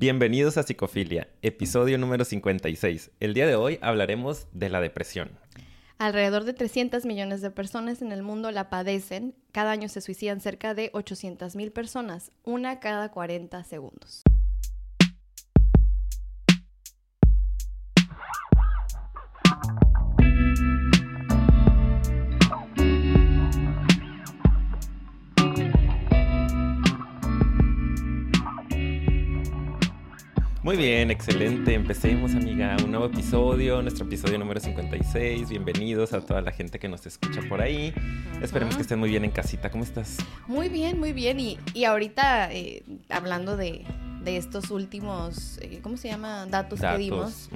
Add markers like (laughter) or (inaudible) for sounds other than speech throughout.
Bienvenidos a Psicofilia, episodio número 56. El día de hoy hablaremos de la depresión. Alrededor de 300 millones de personas en el mundo la padecen. Cada año se suicidan cerca de 800 mil personas, una cada 40 segundos. Muy bien, excelente. Empecemos, amiga, un nuevo episodio, nuestro episodio número 56. Bienvenidos a toda la gente que nos escucha por ahí. Esperemos que estén muy bien en casita. ¿Cómo estás? Muy bien, muy bien. Y, y ahorita, eh, hablando de, de, estos últimos, eh, ¿cómo se llama? Datos, que dimos.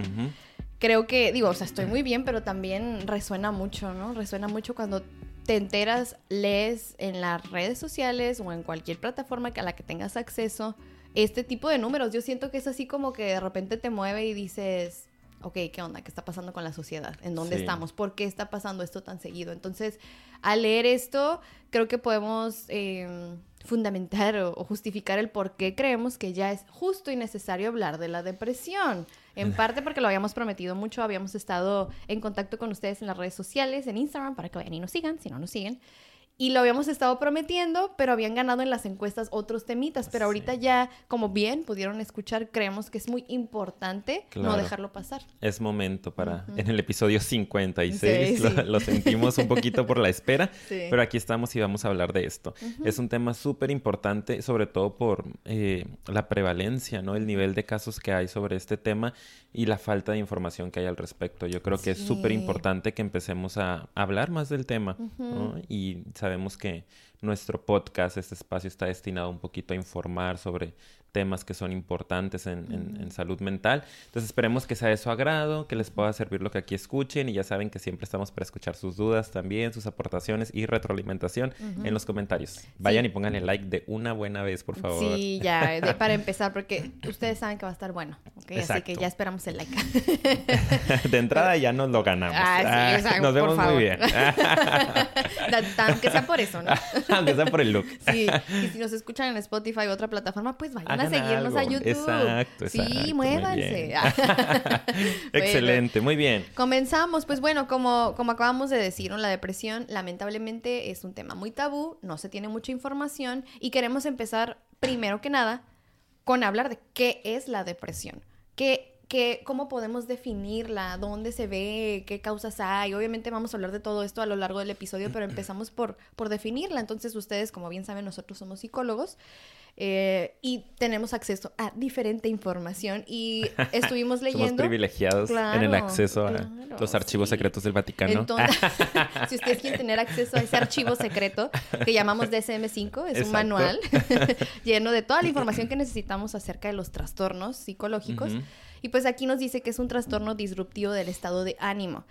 Creo que, digo, o sea, estoy muy bien, pero también resuena mucho, ¿no? Resuena mucho cuando te enteras, lees en las redes sociales o en cualquier plataforma a la que tengas acceso este tipo de números. Yo siento que es así como que de repente te mueve y dices, ok, ¿qué onda? ¿Qué está pasando con la sociedad? ¿En dónde estamos? ¿Por qué está pasando esto tan seguido? Entonces, al leer esto, creo que podemos em, fundamentar o, justificar el por qué creemos que ya es justo y necesario hablar de la depresión. En (laughs) parte porque lo habíamos prometido mucho, habíamos estado en contacto con ustedes en las redes sociales, en Instagram, para que vayan y nos sigan, si no nos siguen. Y lo habíamos estado prometiendo, pero habían ganado en las encuestas otros temitas. Pero ahorita ya, como bien pudieron escuchar, creemos que es muy importante no dejarlo pasar. Es momento para, en el episodio 56, lo, sentimos un poquito por la espera, (laughs) pero aquí estamos y vamos a hablar de esto. Es un tema súper importante, sobre todo por eh, la prevalencia, ¿no? El nivel de casos que hay sobre este tema y la falta de información que hay al respecto. Yo creo que es súper importante que empecemos a hablar más del tema, ¿no? Y sabemos que nuestro podcast, este espacio está destinado un poquito a informar sobre temas que son importantes en, salud mental. Entonces esperemos que sea de su agrado, que les pueda servir lo que aquí escuchen y ya saben que siempre estamos para escuchar sus dudas también, sus aportaciones y retroalimentación en los comentarios. Vayan y pónganle like de una buena vez, por favor. Sí, ya, (laughs) para empezar, porque ustedes saben que va a estar bueno, Así que ya esperamos el like. (laughs) de entrada ya nos lo ganamos. Ah, sí, nos vemos muy bien. (laughs) Aunque sea por eso, ¿no? Aunque sea por el look. Sí, y si nos escuchan en Spotify o otra plataforma, pues vayan a seguirnos a YouTube. Exacto, exacto. Sí, muévanse. (laughs) (laughs) Excelente, muy bien. Comenzamos, pues bueno, como, como acabamos de decir, la depresión lamentablemente es un tema muy tabú, no se tiene mucha información y queremos empezar primero que nada con hablar de qué es la depresión. ¿Qué, qué, ¿Cómo podemos definirla? ¿Dónde se ve? ¿Qué causas hay? Obviamente vamos a hablar de todo esto a lo largo del episodio, pero (clears throat) empezamos por, por definirla. Entonces ustedes, como bien saben, nosotros somos psicólogos eh, y tenemos acceso a diferente información y (laughs) estuvimos leyendo. Somos privilegiados en el acceso a los archivos secretos del Vaticano. Entonces, (laughs) si ustedes quieren tener acceso a ese archivo secreto que llamamos DSM-5, es un manual (laughs) lleno de toda la información que necesitamos acerca de los trastornos psicológicos. Y pues aquí nos dice que es un trastorno disruptivo del estado de ánimo.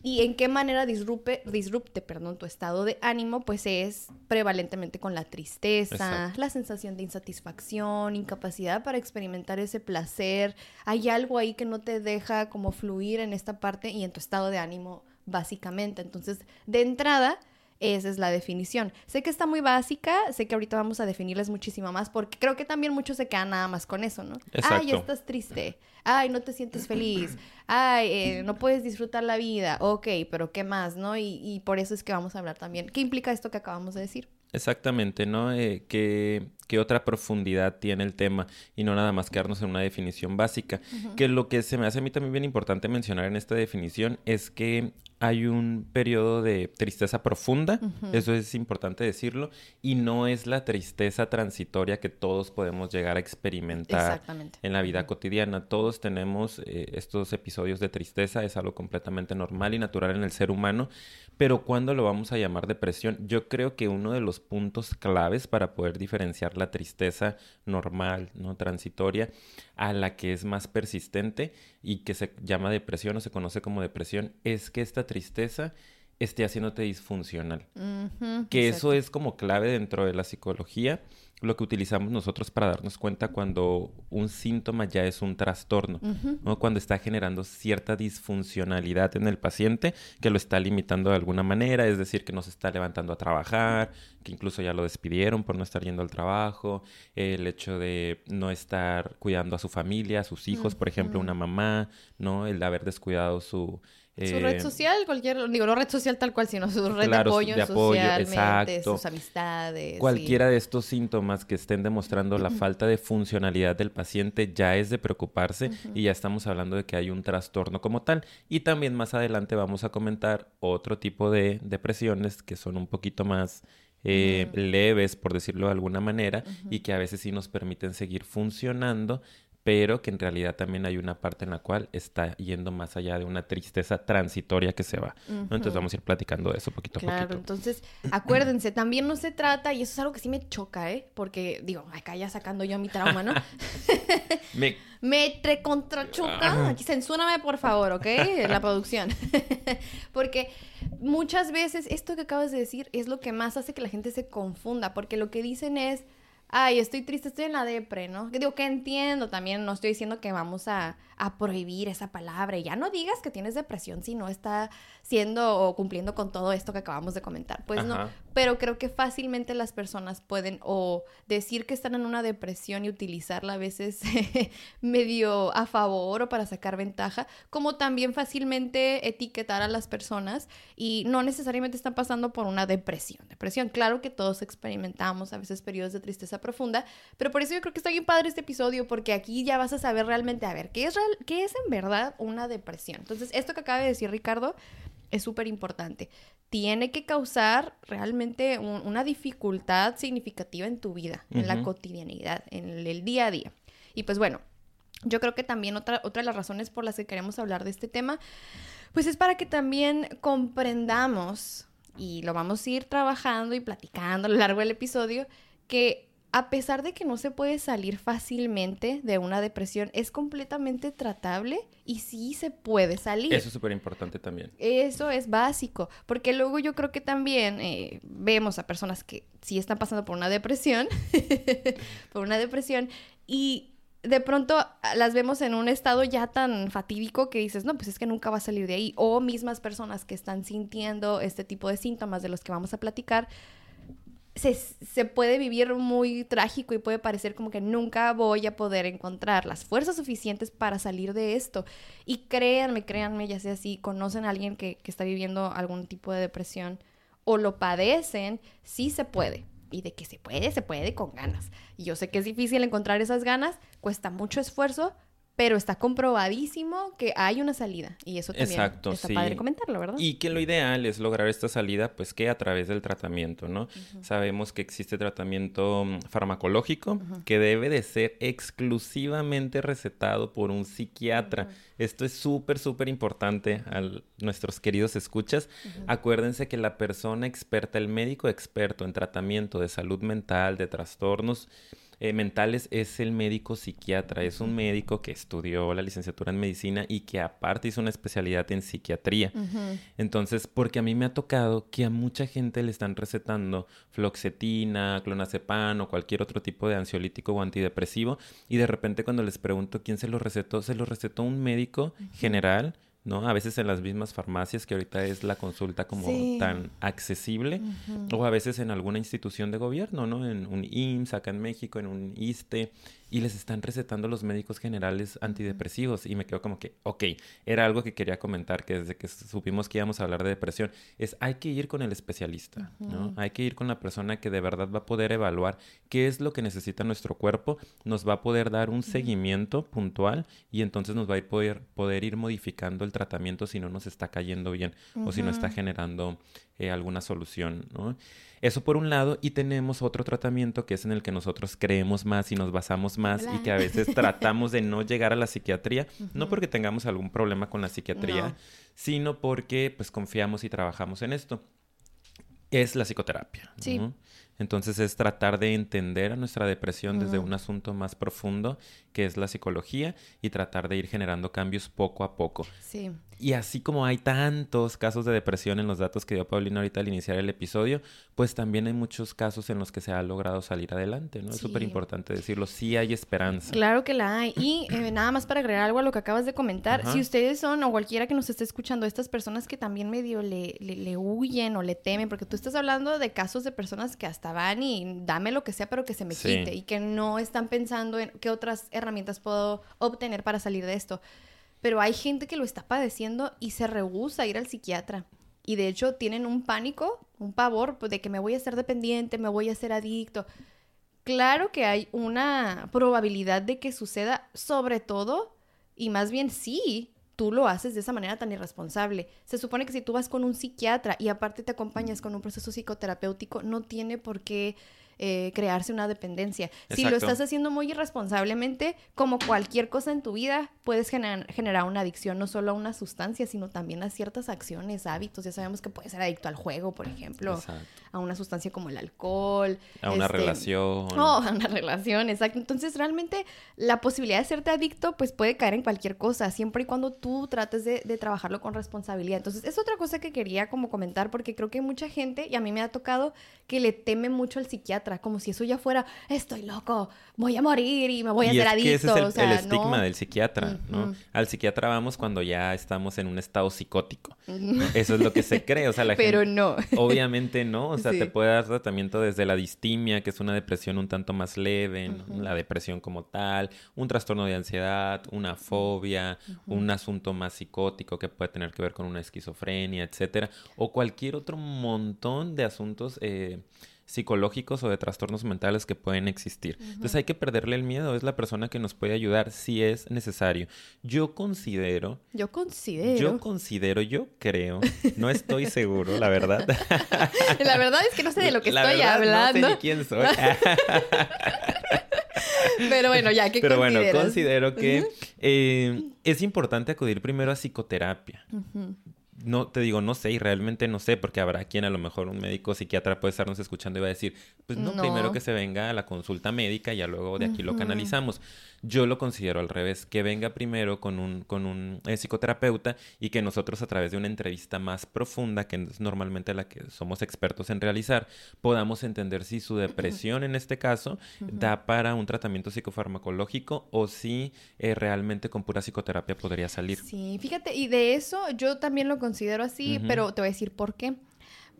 ¿Y en qué manera disrupte, disrupte perdón, tu estado de ánimo? Pues es prevalentemente con la tristeza, la sensación de insatisfacción, incapacidad para experimentar ese placer. Hay algo ahí que no te deja como fluir en esta parte y en tu estado de ánimo, básicamente. Entonces, de entrada, esa es la definición. Sé que está muy básica, sé que ahorita vamos a definirles muchísimo más, porque creo que también muchos se quedan nada más con eso, ¿no? Exacto. Ay, estás triste. Ay, no te sientes feliz. Ay, eh, no puedes disfrutar la vida. Ok, pero ¿qué más, no? Y, y por eso es que vamos a hablar también. ¿Qué implica esto que acabamos de decir? Exactamente, ¿no? Eh, ¿qué, otra profundidad tiene el tema y no nada más quedarnos en una definición básica? Que lo que se me hace a mí también bien importante mencionar en esta definición es que hay un periodo de tristeza profunda, eso es importante decirlo, y no es la tristeza transitoria que todos podemos llegar a experimentar en la vida cotidiana. Todos tenemos eh, estos episodios de tristeza, es algo completamente normal y natural en el ser humano, pero ¿cuándo lo vamos a llamar depresión? Yo creo que uno de los puntos claves para poder diferenciar la tristeza normal, no transitoria, a la que es más persistente y que se llama depresión o se conoce como depresión, es que esta tristeza esté haciéndote disfuncional. que eso es como clave dentro de la psicología lo que utilizamos nosotros para darnos cuenta cuando un síntoma ya es un trastorno, ¿no? cuando está generando cierta disfuncionalidad en el paciente que lo está limitando de alguna manera, es decir, que no se está levantando a trabajar, que incluso ya lo despidieron por no estar yendo al trabajo, el hecho de no estar cuidando a su familia, a sus hijos, por ejemplo, una mamá, ¿no? El haber descuidado su su red eh, social, cualquier, digo, no red social tal cual, sino su red de apoyo, de apoyo socialmente, sus amistades. Cualquiera de estos síntomas que estén demostrando la falta de funcionalidad del paciente ya es de preocuparse y ya estamos hablando de que hay un trastorno como tal. Y también más adelante vamos a comentar otro tipo de depresiones que son un poquito más eh, leves, por decirlo de alguna manera, y que a veces sí nos permiten seguir funcionando pero que en realidad también hay una parte en la cual está yendo más allá de una tristeza transitoria que se va. Entonces vamos a ir platicando de eso poquito a poquito. Claro, entonces (clears throat) acuérdense, también no se trata, y eso es algo que sí me choca, ¿eh? Porque digo, acá ya sacando yo mi trauma, ¿no? (laughs) me... (laughs) me recontra choca. Aquí censúrame, por favor, ¿ok? La producción. (laughs) porque muchas veces esto que acabas de decir es lo que más hace que la gente se confunda, porque lo que dicen es ay, estoy triste, estoy en la depre, ¿no? Digo que entiendo también, no estoy diciendo que vamos a, a prohibir esa palabra y ya no digas que tienes depresión si no está siendo o cumpliendo con todo esto que acabamos de comentar. Pues no, pero creo que fácilmente las personas pueden o decir que están en una depresión y utilizarla a veces (laughs) medio a favor o para sacar ventaja, como también fácilmente etiquetar a las personas y no necesariamente están pasando por una depresión. Depresión, claro que todos experimentamos a veces periodos de tristeza profunda, pero por eso yo creo que está bien padre este episodio porque aquí ya vas a saber realmente, a ver, ¿qué es, qué es en verdad una depresión? Entonces, esto que acaba de decir Ricardo es súper importante. Tiene que causar realmente una dificultad significativa en tu vida, en la cotidianidad, en el, día a día. Y pues bueno, yo creo que también otra, otra de las razones por las que queremos hablar de este tema, pues es para que también comprendamos, y lo vamos a ir trabajando y platicando a lo largo del episodio, que a pesar de que no se puede salir fácilmente de una depresión, es completamente tratable y sí se puede salir. Eso es súper importante también. Eso es básico, porque luego yo creo que también eh, vemos a personas que sí están pasando por una depresión, (laughs) por una depresión, y de pronto las vemos en un estado ya tan fatídico que dices, no, pues es que nunca va a salir de ahí. O mismas personas que están sintiendo este tipo de síntomas de los que vamos a platicar, se, puede vivir muy trágico y puede parecer como que nunca voy a poder encontrar las fuerzas suficientes para salir de esto. Y créanme, créanme, ya sea si conocen a alguien que, que está viviendo algún tipo de depresión o lo padecen, sí se puede. Y de que se puede, se puede con ganas. Y yo sé que es difícil encontrar esas ganas, cuesta mucho esfuerzo, pero está comprobadísimo que hay una salida y eso también Exacto, está padre comentarlo, ¿verdad? Y que lo ideal es lograr esta salida pues que a través del tratamiento, ¿no? Sabemos que existe tratamiento mm, farmacológico que debe de ser exclusivamente recetado por un psiquiatra. Esto es súper, súper importante a nuestros queridos escuchas. Acuérdense que la persona experta, el médico experto en tratamiento de salud mental, de trastornos, eh, mentales es el médico psiquiatra. Es un médico que estudió la licenciatura en medicina y que aparte hizo una especialidad en psiquiatría. Entonces, porque a mí me ha tocado que a mucha gente le están recetando floxetina, clonazepam o cualquier otro tipo de ansiolítico o antidepresivo y de repente cuando les pregunto quién se lo recetó, se lo recetó un médico general ¿no? A veces en las mismas farmacias, que ahorita es la consulta como tan accesible, o a veces en alguna institución de gobierno, ¿no? En un IMSS acá en México, en un ISTE, y les están recetando los médicos generales antidepresivos. Y me quedo como que, ok, era algo que quería comentar, que desde que supimos que íbamos a hablar de depresión, es hay que ir con el especialista, ¿no? Hay que ir con la persona que de verdad va a poder evaluar qué es lo que necesita nuestro cuerpo, nos va a poder dar un seguimiento puntual y entonces nos va a poder, poder ir modificando el tratamiento si no nos está cayendo bien o si no está generando eh, alguna solución, ¿no? Eso por un lado, y tenemos otro tratamiento que es en el que nosotros creemos más y nos basamos más y que a veces (laughs) tratamos de no llegar a la psiquiatría, no porque tengamos algún problema con la psiquiatría, sino porque pues confiamos y trabajamos en esto. Es la psicoterapia. Sí. Entonces es tratar de entender a nuestra depresión desde un asunto más profundo, que es la psicología, y tratar de ir generando cambios poco a poco. Sí. Y así como hay tantos casos de depresión en los datos que dio Paulina ahorita al iniciar el episodio, pues también hay muchos casos en los que se ha logrado salir adelante, ¿no? Es súper importante decirlo, sí hay esperanza. Claro que la hay. Y eh, (clears throat) nada más para agregar algo a lo que acabas de comentar, si ustedes son o cualquiera que nos esté escuchando, estas personas que también medio le, le, huyen o le temen, porque tú estás hablando de casos de personas que hasta van y dame lo que sea, pero que se me quite y que no están pensando en qué otras herramientas puedo obtener para salir de esto. Pero hay gente que lo está padeciendo y se rehúsa a ir al psiquiatra. Y de hecho tienen un pánico, un pavor pues, de que me voy a ser dependiente, me voy a ser adicto. Claro que hay una probabilidad de que suceda, sobre todo, y más bien sí, tú lo haces de esa manera tan irresponsable. Se supone que si tú vas con un psiquiatra y aparte te acompañas con un proceso psicoterapéutico, no tiene por qué eh, crearse una dependencia. Si lo estás haciendo muy irresponsablemente, como cualquier cosa en tu vida, puedes generar una adicción no solo a una sustancia, sino también a ciertas acciones, hábitos. Ya sabemos que puedes ser adicto al juego, por ejemplo, a una sustancia como el alcohol. A una este, relación. (laughs) Oh, a una relación, exacto. Entonces, realmente la posibilidad de serte adicto, pues puede caer en cualquier cosa, siempre y cuando tú trates de, de trabajarlo con responsabilidad. Entonces, es otra cosa que quería como comentar, porque creo que hay mucha gente, y a mí me ha tocado, que le teme mucho al psiquiatra como si eso ya fuera, estoy loco, voy a morir y me voy a hacer adicto. ese es el, estigma del psiquiatra, ¿no? Al psiquiatra vamos cuando ya estamos en un estado psicótico. Eso es lo que se (laughs) cree, o sea, la Pero no. Obviamente no, o sea, te puede dar tratamiento desde la distimia, que es una depresión un tanto más leve, la depresión como tal, un trastorno de ansiedad, una fobia, un asunto más psicótico que puede tener que ver con una esquizofrenia, etcétera, o cualquier otro montón de asuntos eh, psicológicos o de trastornos mentales que pueden existir. Entonces hay que perderle el miedo, es la persona que nos puede ayudar si es necesario. Yo considero... Yo considero... Yo considero, yo creo, no estoy seguro, la verdad. (laughs) la verdad es que no sé de lo que estoy hablando. No sé ni quién soy. (laughs) Pero bueno, ya que Pero bueno, considero que eh, es importante acudir primero a psicoterapia no te digo, no sé, y realmente no sé, porque habrá quien a lo mejor un médico psiquiatra puede estarnos escuchando y va a decir, pues no, primero que se venga a la consulta médica y ya luego de aquí lo canalizamos. Yo lo considero al revés, que venga primero con un, con un eh, psicoterapeuta y que nosotros a través de una entrevista más profunda, que es normalmente la que somos expertos en realizar, podamos entender si su depresión en este caso da para un tratamiento psicofarmacológico o si eh, realmente con pura psicoterapia podría salir. Sí, fíjate, y de eso yo también lo considero así, pero te voy a decir por qué.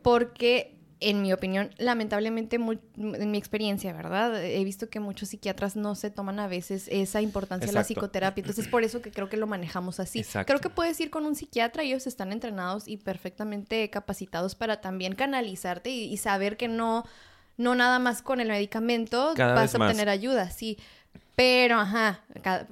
Porque en mi opinión, lamentablemente, en mi experiencia, ¿verdad? He visto que muchos psiquiatras no se toman a veces esa importancia de la psicoterapia. Entonces, por eso que creo que lo manejamos así. Creo que puedes ir con un psiquiatra, ellos están entrenados y perfectamente capacitados para también canalizarte y, saber que no, no nada más con el medicamento vas a obtener ayuda, sí. Pero, ajá,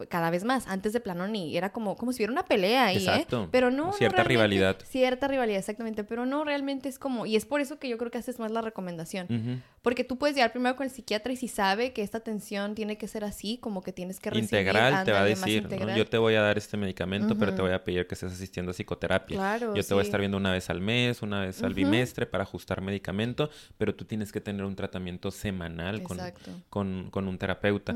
cada, vez más. Antes de plano ni era como, como si hubiera una pelea ahí, ¿eh? Exacto. Pero no. Cierta rivalidad. Cierta rivalidad, exactamente. Pero no, realmente es como. Y es por eso que yo creo que haces más la recomendación. Porque tú puedes llegar primero con el psiquiatra y si sabe que esta atención tiene que ser así, como que tienes que recibir. Integral te va a decir, yo te voy a dar este medicamento, pero te voy a pedir que estés asistiendo a psicoterapia. Claro. Yo te voy a estar viendo una vez al mes, una vez al bimestre para ajustar medicamento, pero tú tienes que tener un tratamiento semanal con, con, con, un terapeuta.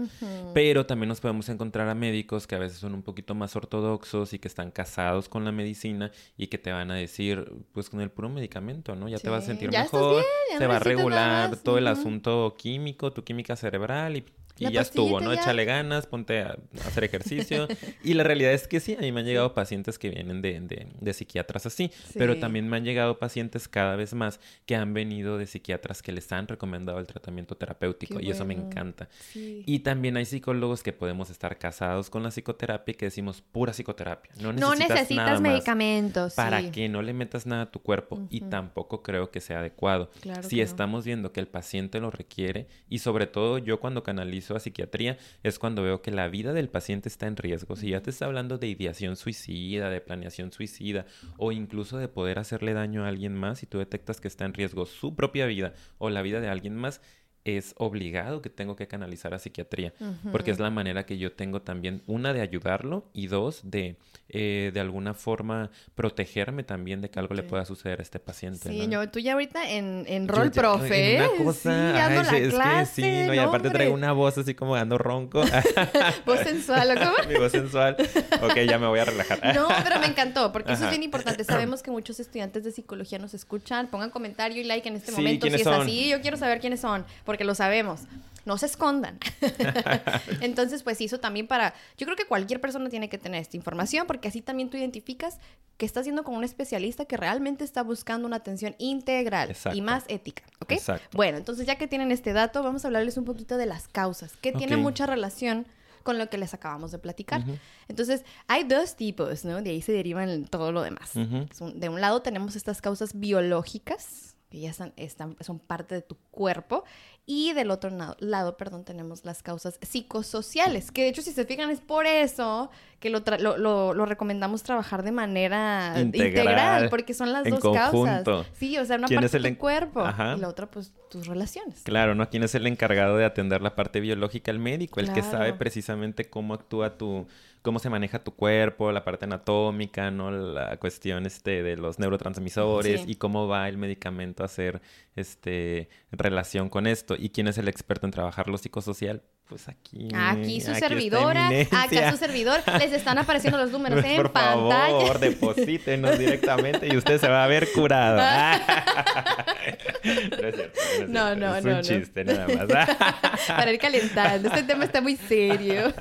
Pero también nos podemos encontrar a médicos que a veces son un poquito más ortodoxos y que están casados con la medicina y que te van a decir, pues con el puro medicamento, ¿no? Ya te vas a sentir mejor, se va a regular todo el asunto químico, tu química cerebral y y ya estuvo, ¿no? Échale ganas, ponte a, hacer ejercicio. (laughs) y la realidad es que sí, a mí me han llegado pacientes que vienen de, de, psiquiatras así, pero también me han llegado pacientes cada vez más que han venido de psiquiatras que les han recomendado el tratamiento terapéutico y eso me encanta. Y también hay psicólogos que podemos estar casados con la psicoterapia y que decimos pura psicoterapia. No necesitas, medicamentos. Para que no le metas nada a tu cuerpo y tampoco creo que sea adecuado. si estamos viendo que el paciente lo requiere y sobre todo yo cuando canalizo a psiquiatría es cuando veo que la vida del paciente está en riesgo. Si ya te está hablando de ideación suicida, de planeación suicida o incluso de poder hacerle daño a alguien más y tú detectas que está en riesgo su propia vida o la vida de alguien más, es obligado que tengo que canalizar a psiquiatría, porque es la manera que yo tengo también, una, de ayudarlo y dos, de eh, de alguna forma protegerme también de que algo le pueda suceder a este paciente. Sí, yo, tú ya ahorita en, en rol profe. En una cosa, sí, es, que sí, no, y aparte traigo una voz así como dando ronco. (laughs) voz sensual, ¿o cómo? (laughs) Mi voz sensual. Ok, ya me voy a relajar. (laughs) no, pero me encantó, porque eso es bien importante. Sabemos (clears throat) que muchos estudiantes de psicología nos escuchan. Pongan comentario y like en este momento si es así. Yo quiero saber quiénes son, porque lo sabemos no se escondan. (laughs) (laughs) Entonces, pues hizo también para, yo creo que cualquier persona tiene que tener esta información porque así también tú identificas que estás haciendo con un especialista que realmente está buscando una atención integral y más ética, ¿ok? Bueno, entonces ya que tienen este dato, vamos a hablarles un poquito de las causas, que tiene mucha relación con lo que les acabamos de platicar. Entonces, hay dos tipos, ¿no? De ahí se derivan todo lo demás. De un lado tenemos estas causas biológicas, que ya están, son parte de tu cuerpo. Y del otro lado, perdón, tenemos las causas psicosociales, que de hecho, si se fijan, es por eso que lo, lo, recomendamos trabajar de manera integral, porque son las dos causas. Sí, o sea, una parte de tu cuerpo y la otra, pues, tus relaciones. Claro, ¿no? ¿Quién es el encargado de atender la parte biológica? El médico, el que sabe precisamente cómo actúa tu cómo se maneja tu cuerpo, la parte anatómica, ¿no? La cuestión este, de los neurotransmisores y cómo va el medicamento a hacer este, relación con esto. ¿Y quién es el experto en trabajar lo psicosocial? Pues aquí. Aquí su servidora, aquí a su servidor, les están apareciendo los (laughs) números en por pantalla. Por favor, deposítenos directamente y usted se va a ver curado. (laughs) no es cierto. No, no, es un chiste nada más. (laughs) Para ir calentando. Este tema está muy serio.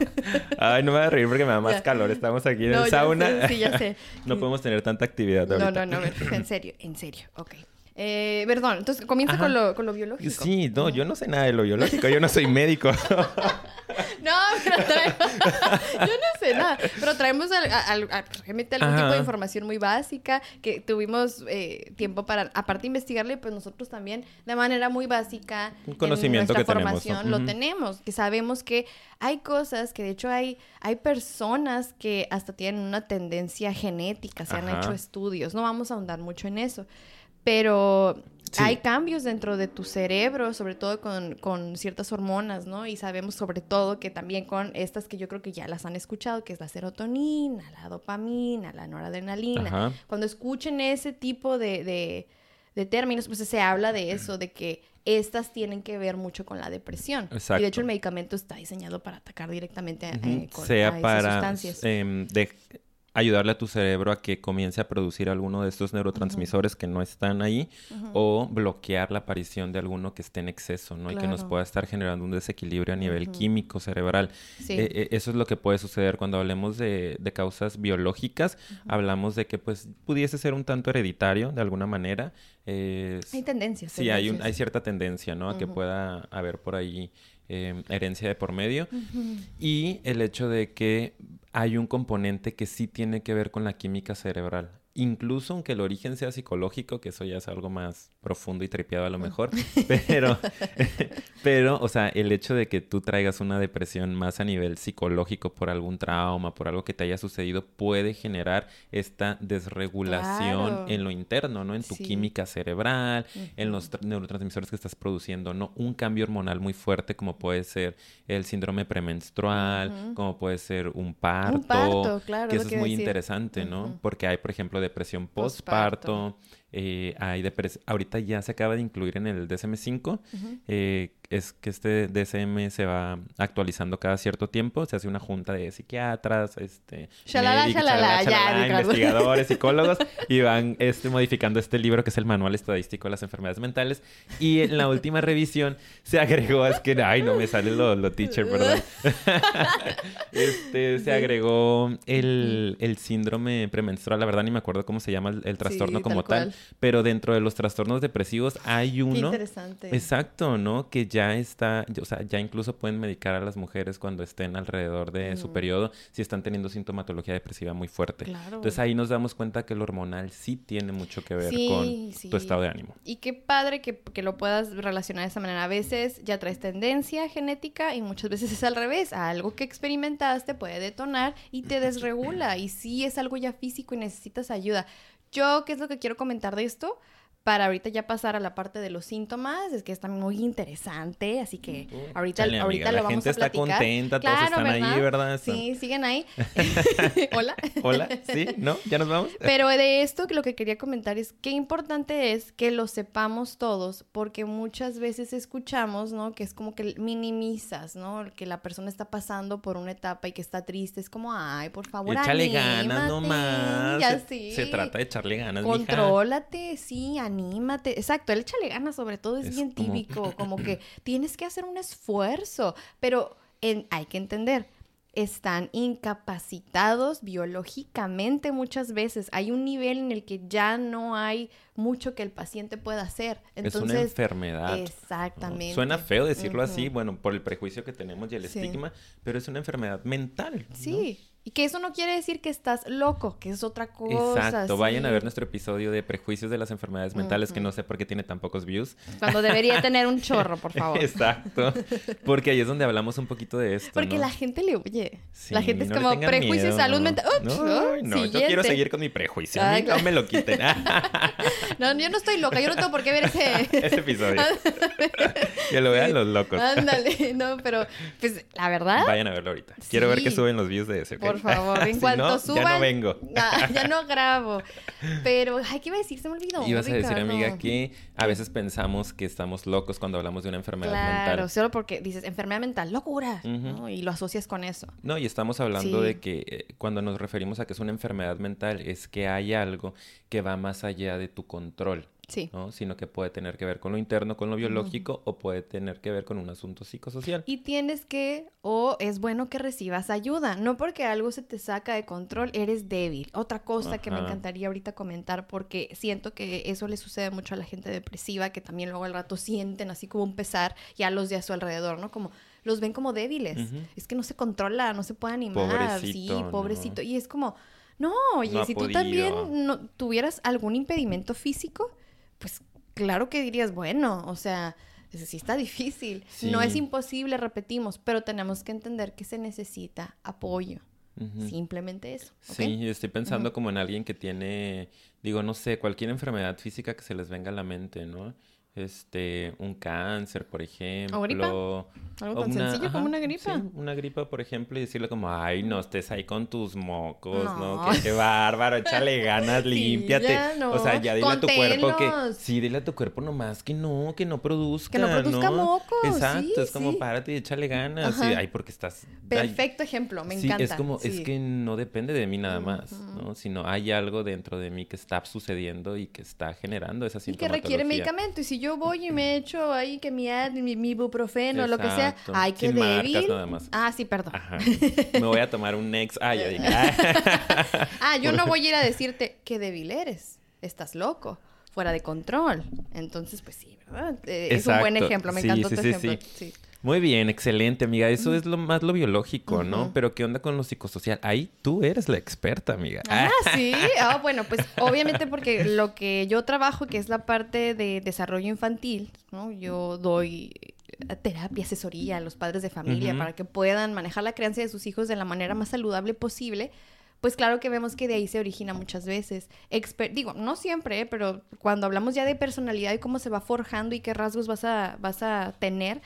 Ay, no me voy a reír porque me da más calor. Estamos aquí en el sauna. sí, ya sé. no podemos tener tanta actividad. No, no, no, en serio, en serio. Ok. Eh, perdón, entonces comienza con lo, con lo, biológico. Sí, no, yo no sé nada de lo biológico, yo no soy médico. (laughs) no, pero traemos, (laughs) yo no sé nada, pero traemos al, al, algún tipo de información muy básica que tuvimos eh, tiempo para, aparte de investigarle, pues nosotros también de manera muy básica, Un conocimiento en nuestra que formación lo tenemos, que sabemos que hay cosas que de hecho hay, hay personas que hasta tienen una tendencia genética, se han hecho estudios, no vamos a ahondar mucho en eso pero hay cambios dentro de tu cerebro, sobre todo con, ciertas hormonas, ¿no? Y sabemos sobre todo que también con estas que yo creo que ya las han escuchado, que es la serotonina, la dopamina, la noradrenalina. Cuando escuchen ese tipo de, términos, pues se habla de eso, de que estas tienen que ver mucho con la depresión. Y de hecho el medicamento está diseñado para atacar directamente eh, con, sea para, sustancias. Em, ayudarle a tu cerebro a que comience a producir alguno de estos neurotransmisores que no están ahí o bloquear la aparición de alguno que esté en exceso, ¿no? Y que nos pueda estar generando un desequilibrio a nivel químico cerebral. Eh, eh, eso es lo que puede suceder cuando hablemos de, causas biológicas. Hablamos de que pues pudiese ser un tanto hereditario de alguna manera. hay tendencias. Sí, hay, hay cierta tendencia, ¿no? A que pueda haber por ahí eh, herencia de por medio. Y el hecho de que hay un componente que sí tiene que ver con la química cerebral incluso aunque el origen sea psicológico, que eso ya es algo más profundo y tripiado a lo mejor, (laughs) pero, (laughs) pero, o sea, el hecho de que tú traigas una depresión más a nivel psicológico por algún trauma, por algo que te haya sucedido, puede generar esta desregulación en lo interno, ¿no? En tu química cerebral, en los neurotransmisores que estás produciendo, ¿no? Un cambio hormonal muy fuerte como puede ser el síndrome premenstrual, como puede ser un parto, claro, que eso es muy interesante, ¿no? Porque hay, por ejemplo, depresión postparto, eh, hay ahorita ya se acaba de incluir en el DSM-5, eh, es que este DSM se va actualizando cada cierto tiempo, se hace una junta de psiquiatras, este, investigadores, (laughs) psicólogos, y van este, modificando este libro que es el Manual Estadístico de las Enfermedades Mentales, y en la última revisión se agregó, es que, ay, no me sale lo, lo teacher, perdón, (laughs) este, se agregó el, el, síndrome premenstrual, la verdad ni me acuerdo cómo se llama el, trastorno como tal, pero dentro de los trastornos depresivos hay uno. Qué interesante. Exacto, ¿no? Que ya está, o sea, ya incluso pueden medicar a las mujeres cuando estén alrededor de su mm. periodo si están teniendo sintomatología depresiva muy fuerte. Claro. Entonces ahí nos damos cuenta que lo hormonal sí tiene mucho que ver con tu estado de ánimo. Y qué padre que, que lo puedas relacionar de esa manera. A veces ya traes tendencia genética y muchas veces es al revés. Algo que experimentaste puede detonar y te desregula. (laughs) Y sí es algo ya físico y necesitas ayuda. Yo, ¿qué es lo que quiero comentar de esto? Para ahorita ya pasar a la parte de los síntomas, es que está muy interesante, así que ahorita, ahorita lo vamos a platicar. La gente está contenta, todos están ahí, ¿verdad? Sí, siguen ahí. (laughs) Hola. Hola, sí, (laughs) ¿no? ¿Ya nos vamos? Pero de esto lo que quería comentar es qué importante es que lo sepamos todos, porque muchas veces escuchamos, ¿no? Que es como que minimizas, ¿no? Que la persona está pasando por una etapa y que está triste, es como, ay, por favor, Échale ganas nomás. Ya se, se trata de echarle ganas, Contrólate, sí, anímate. Exacto, el échale ganas sobre todo es, bien típico, como (clears throat) que tienes que hacer un esfuerzo, pero hay que entender, están incapacitados biológicamente muchas veces. Hay un nivel en el que ya no hay mucho que el paciente pueda hacer. Entonces, es una enfermedad. Exactamente. Suena feo decirlo así, bueno, por el prejuicio que tenemos y el estigma, pero es una enfermedad mental. Sí. Y que eso no quiere decir que estás loco, que es otra cosa. Exacto. Vayan a ver nuestro episodio de prejuicios de las enfermedades mentales, que no sé por qué tiene tan pocos views. Cuando debería (laughs) tener un chorro, por favor. Exacto. Porque ahí es donde hablamos un poquito de esto. Porque la gente le oye. la gente es como prejuicio y salud mental. no, no yo quiero seguir con mi prejuicio. A mí no me lo quiten. (laughs) no, yo no estoy loca. Yo no tengo por qué ver ese, (laughs) ese episodio. que lo vean los locos. Ándale. No, pero pues la verdad. Vayan a verlo ahorita. Quiero ver que suben los views de ese por favor. En (laughs) cuanto suban. Ya no vengo. (laughs) ya no grabo. Pero, ay, ¿qué iba a decir? Se me olvidó. Ibas a decir, amiga, que a veces pensamos que estamos locos cuando hablamos de una enfermedad mental. Claro, solo porque dices enfermedad mental, locura. Y lo asocias con eso. No, y estamos hablando de que eh, cuando nos referimos a que es una enfermedad mental, es que hay algo que va más allá de tu control. Sí. ¿no? Sino que puede tener que ver con lo interno, con lo biológico, o puede tener que ver con un asunto psicosocial. Y tienes que, o es bueno que recibas ayuda. No porque algo se te saca de control, eres débil. Otra cosa que me encantaría ahorita comentar, porque siento que eso le sucede mucho a la gente depresiva, que también luego al rato sienten así como un pesar ya los de a su alrededor, ¿no? Como los ven como débiles. Es que no se controla, no se puede animar. sí, pobrecito. Y es como, no, oye, si tú también no, tuvieras algún impedimento físico, pues claro que dirías, bueno, o sea, sí está difícil. No es imposible, repetimos, pero tenemos que entender que se necesita apoyo. Simplemente eso. Sí, estoy pensando como en alguien que tiene, digo, no sé, cualquier enfermedad física que se les venga a la mente, ¿no? Este, un cáncer, por ejemplo. ¿O gripa? Algo tan sencillo como una gripa. Sí, una gripa, por ejemplo, y decirle como, ay, no estés ahí con tus mocos, ¿no? Qué, bárbaro, échale ganas, (laughs) límpiate. O sea, ya dile a tu cuerpo que, sí, dile a tu cuerpo nomás que no, que no produzca. Que no produzca mocos. Exacto, es como, párate y échale ganas. ay, porque estás. Perfecto ejemplo, me encanta. Es como, es que no depende de mí nada más, ¿no? Sino hay algo dentro de mí que está sucediendo y que está generando esa sintomatología. Y que requiere medicamento. Y si yo voy y me echo ahí que mi mi, mi ibuprofeno, lo que sea. Ay, qué débil. Ah, sí, perdón. (laughs) Me voy a tomar un Nex. Ah, dije. (laughs) ah, yo no voy a ir a decirte qué débil eres. Estás loco. Fuera de control. Entonces, pues sí, ¿verdad? Eh, es un buen ejemplo. Me encantó tu ejemplo. Sí. Muy bien, excelente, amiga. Eso es lo más lo biológico, ¿no? Pero ¿qué onda con lo psicosocial? Ahí tú eres la experta, amiga. Ah, (laughs) sí. Ah, bueno, pues obviamente porque lo que yo trabajo, que es la parte de desarrollo infantil, ¿no? Yo doy terapia, asesoría a los padres de familia para que puedan manejar la crianza de sus hijos de la manera más saludable posible. Pues claro que vemos que de ahí se origina muchas veces. digo, no siempre, ¿eh? pero cuando hablamos ya de personalidad y cómo se va forjando y qué rasgos vas a, vas a tener,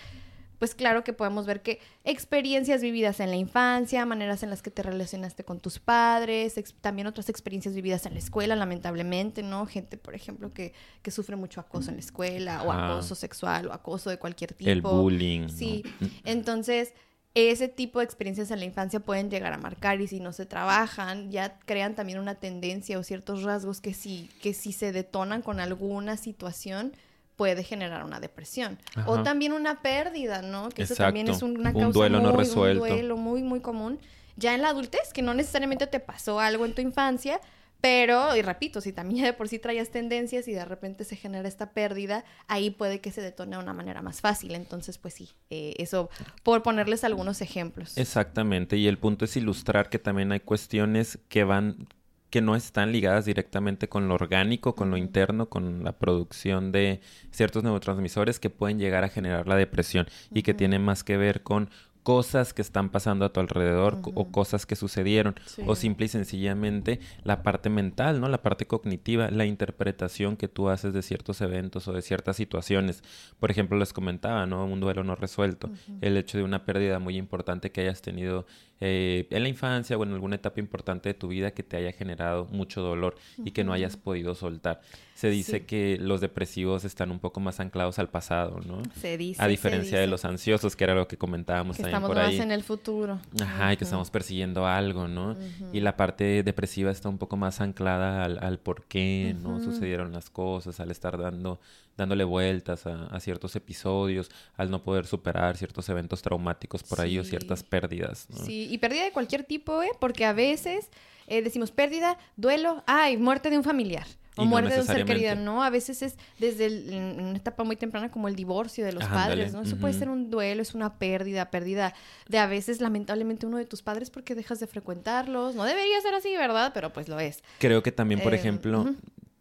pues claro que podemos ver que experiencias vividas en la infancia, maneras en las que te relacionaste con tus padres, también otras experiencias vividas en la escuela, lamentablemente, ¿no? Gente, por ejemplo, que, que sufre mucho acoso en la escuela, o acoso sexual, o acoso de cualquier tipo. El bullying. Sí. (laughs) Entonces, ese tipo de experiencias en la infancia pueden llegar a marcar y si no se trabajan, ya crean también una tendencia o ciertos rasgos que sí, que si se detonan con alguna situación, puede generar una depresión. O también una pérdida, ¿no? Que eso también es una causa un duelo muy, no resuelto. Un duelo muy, muy común. Ya en la adultez, que no necesariamente te pasó algo en tu infancia, pero, y repito, si también de por sí traías tendencias y de repente se genera esta pérdida, ahí puede que se detone de una manera más fácil. Entonces, pues sí, eh, eso por ponerles algunos ejemplos. Exactamente, y el punto es ilustrar que también hay cuestiones que van que no están ligadas directamente con lo orgánico, con lo interno, con la producción de ciertos neurotransmisores que pueden llegar a generar la depresión y que tienen más que ver con cosas que están pasando a tu alrededor o cosas que sucedieron o simple y sencillamente la parte mental, ¿no? La parte cognitiva, la interpretación que tú haces de ciertos eventos o de ciertas situaciones. Por ejemplo, les comentaba, ¿no? Un duelo no resuelto, el hecho de una pérdida muy importante que hayas tenido eh, en la infancia o en alguna etapa importante de tu vida que te haya generado mucho dolor y que no hayas podido soltar. Se dice que los depresivos están un poco más anclados al pasado, ¿no? Se dice. A diferencia de los ansiosos, que era lo que comentábamos que también estamos por más en el futuro. Ajá, y que estamos persiguiendo algo, ¿no? Y la parte depresiva está un poco más anclada al, por qué, ¿no? Sucedieron las cosas, al estar dando dándole vueltas a, ciertos episodios, al no poder superar ciertos eventos traumáticos por ahí o ciertas pérdidas. Sí, y pérdida de cualquier tipo, ¿eh? Porque a veces eh, decimos pérdida, duelo, ay, muerte de un familiar. O muerte de un ser querido, ¿no? A veces es desde una etapa muy temprana como el divorcio de los padres, ¿no? Eso puede ser un duelo, es una pérdida, pérdida de a veces lamentablemente uno de tus padres porque dejas de frecuentarlos. No debería ser así, ¿verdad? Pero pues lo es. Creo que también, por eh, ejemplo,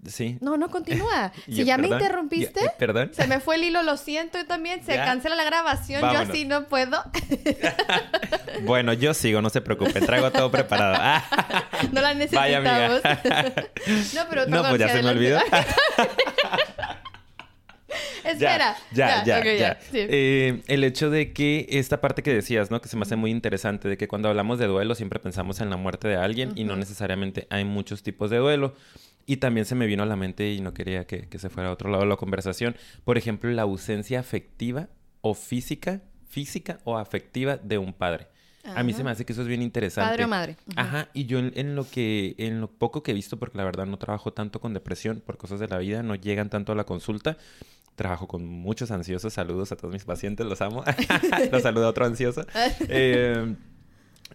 Sí. No, no, continúa. (laughs) si ya me interrumpiste, ¿Perdón? se me fue el hilo, lo siento, yo también. Se cancela la grabación, yo así no puedo. (laughs) bueno, yo sigo, no se preocupe, traigo todo preparado. (laughs) no la necesitamos. no, pero No, pues ya se me olvidó. Espera. Ya, ya, ya. Eh, el hecho de que esta parte que decías, ¿no? Que se me hace muy interesante, de que cuando hablamos de duelo siempre pensamos en la muerte de alguien y no necesariamente hay muchos tipos de duelo. Y también se me vino a la mente y no quería que, se fuera a otro lado de la conversación. Por ejemplo, la ausencia afectiva o física, física o afectiva de un padre. A mí se me hace que eso es bien interesante. Padre o madre. Ajá, y yo en, lo que, en lo poco que he visto, porque la verdad no trabajo tanto con depresión por cosas de la vida, no llegan tanto a la consulta. Trabajo con muchos ansiosos. Saludos a todos mis pacientes, los amo. (laughs) los saludo a otro ansioso. (laughs) eh,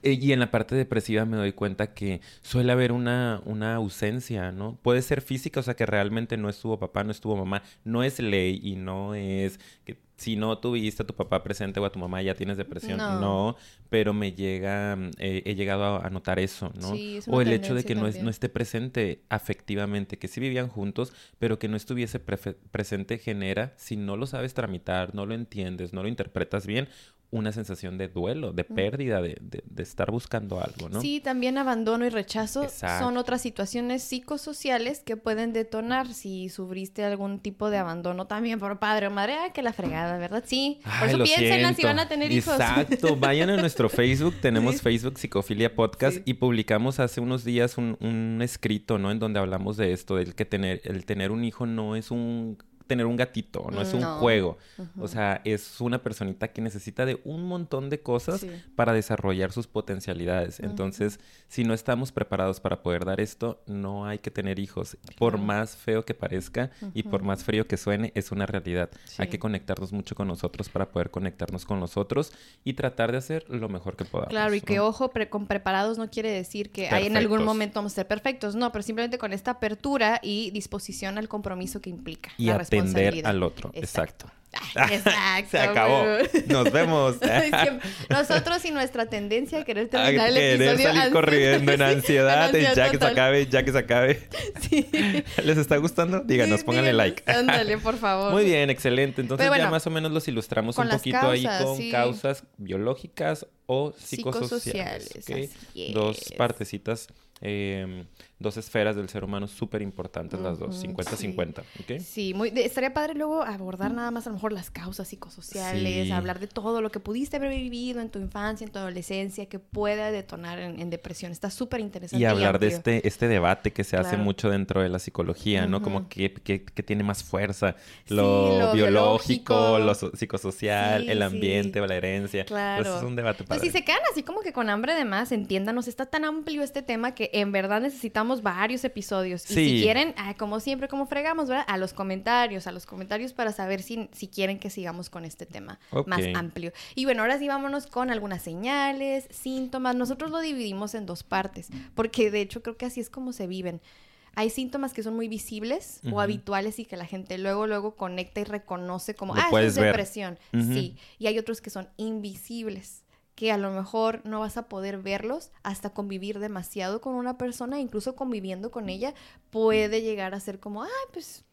y en la parte depresiva me doy cuenta que suele haber una, una ausencia, ¿no? Puede ser física, o sea, que realmente no estuvo papá, no estuvo mamá. No es ley y no es que si no tuviste a tu papá presente o a tu mamá ya tienes depresión. No, pero me llega, eh, he llegado a, notar eso, ¿no? o el hecho de que no, es, no, esté presente afectivamente, que sí vivían juntos, pero que no estuviese presente genera, si no lo sabes tramitar, no lo entiendes, no lo interpretas bien, una sensación de duelo, de pérdida, de, de, estar buscando algo, ¿no? Sí, también abandono y rechazo son otras situaciones psicosociales que pueden detonar si sufriste algún tipo de abandono también por padre o madre, ah, que la fregada, ¿verdad? Sí, por eso piensen si van a tener hijos. Exacto, vayan a nuestro (laughs) Facebook, tenemos Facebook Psicofilia Podcast y publicamos hace unos días un, un escrito, ¿no? En donde hablamos de esto, del que tener, el tener un hijo no es un tener un gatito, no es un juego. O sea, es una personita que necesita de un montón de cosas para desarrollar sus potencialidades. Entonces, si no estamos preparados para poder dar esto, no hay que tener hijos. Por más feo que parezca y por más frío que suene, es una realidad. Hay que conectarnos mucho con nosotros para poder conectarnos con los otros y tratar de hacer lo mejor que podamos. Claro, y que ojo, con preparados no quiere decir que hay en algún momento vamos a ser perfectos. No, pero simplemente con esta apertura y disposición al compromiso que implica. Y la atender al otro. Exacto. Exacto. (laughs) (laughs) Se acabó. Nos vemos. (laughs) Nosotros y nuestra tendencia a querer terminar el querer salir corriendo en ansiedad, ya que se acabe, ya que se acabe. Sí. ¿Les está gustando? Díganos, pónganle like. Ándale, por favor. Muy bien, excelente. Entonces ya más o menos los ilustramos un poquito ahí con causas biológicas o psicosociales. psicosociales Dos partecitas eh, dos esferas del ser humano súper importantes las dos, 50-50, sí. Sí, muy, estaría padre luego abordar nada más a lo mejor las causas psicosociales, hablar de todo lo que pudiste haber vivido en tu infancia, en tu adolescencia, que pueda detonar en, depresión. Está súper interesante. Y hablar de este, este debate que se hace mucho dentro de la psicología, ¿no? Como que, que, tiene más fuerza, lo, biológico, lo psicosocial, el ambiente, la herencia. Claro. es un debate padre. Pues si se quedan así como que con hambre de más, entiéndanos, está tan amplio este tema que en verdad necesitamos varios episodios. Y si quieren, como siempre, como fregamos, ¿verdad? A los comentarios, a los comentarios para saber si, si quieren que sigamos con este tema más amplio. Y bueno, ahora sí vámonos con algunas señales, síntomas. Nosotros lo dividimos en dos partes, porque de hecho creo que así es como se viven. Hay síntomas que son muy visibles o habituales y que la gente luego, luego conecta y reconoce como, ah, es depresión. Sí. Y hay otros que son invisibles que a lo mejor no vas a poder verlos hasta convivir demasiado con una persona, incluso conviviendo con ella, puede llegar a ser como, ay, pues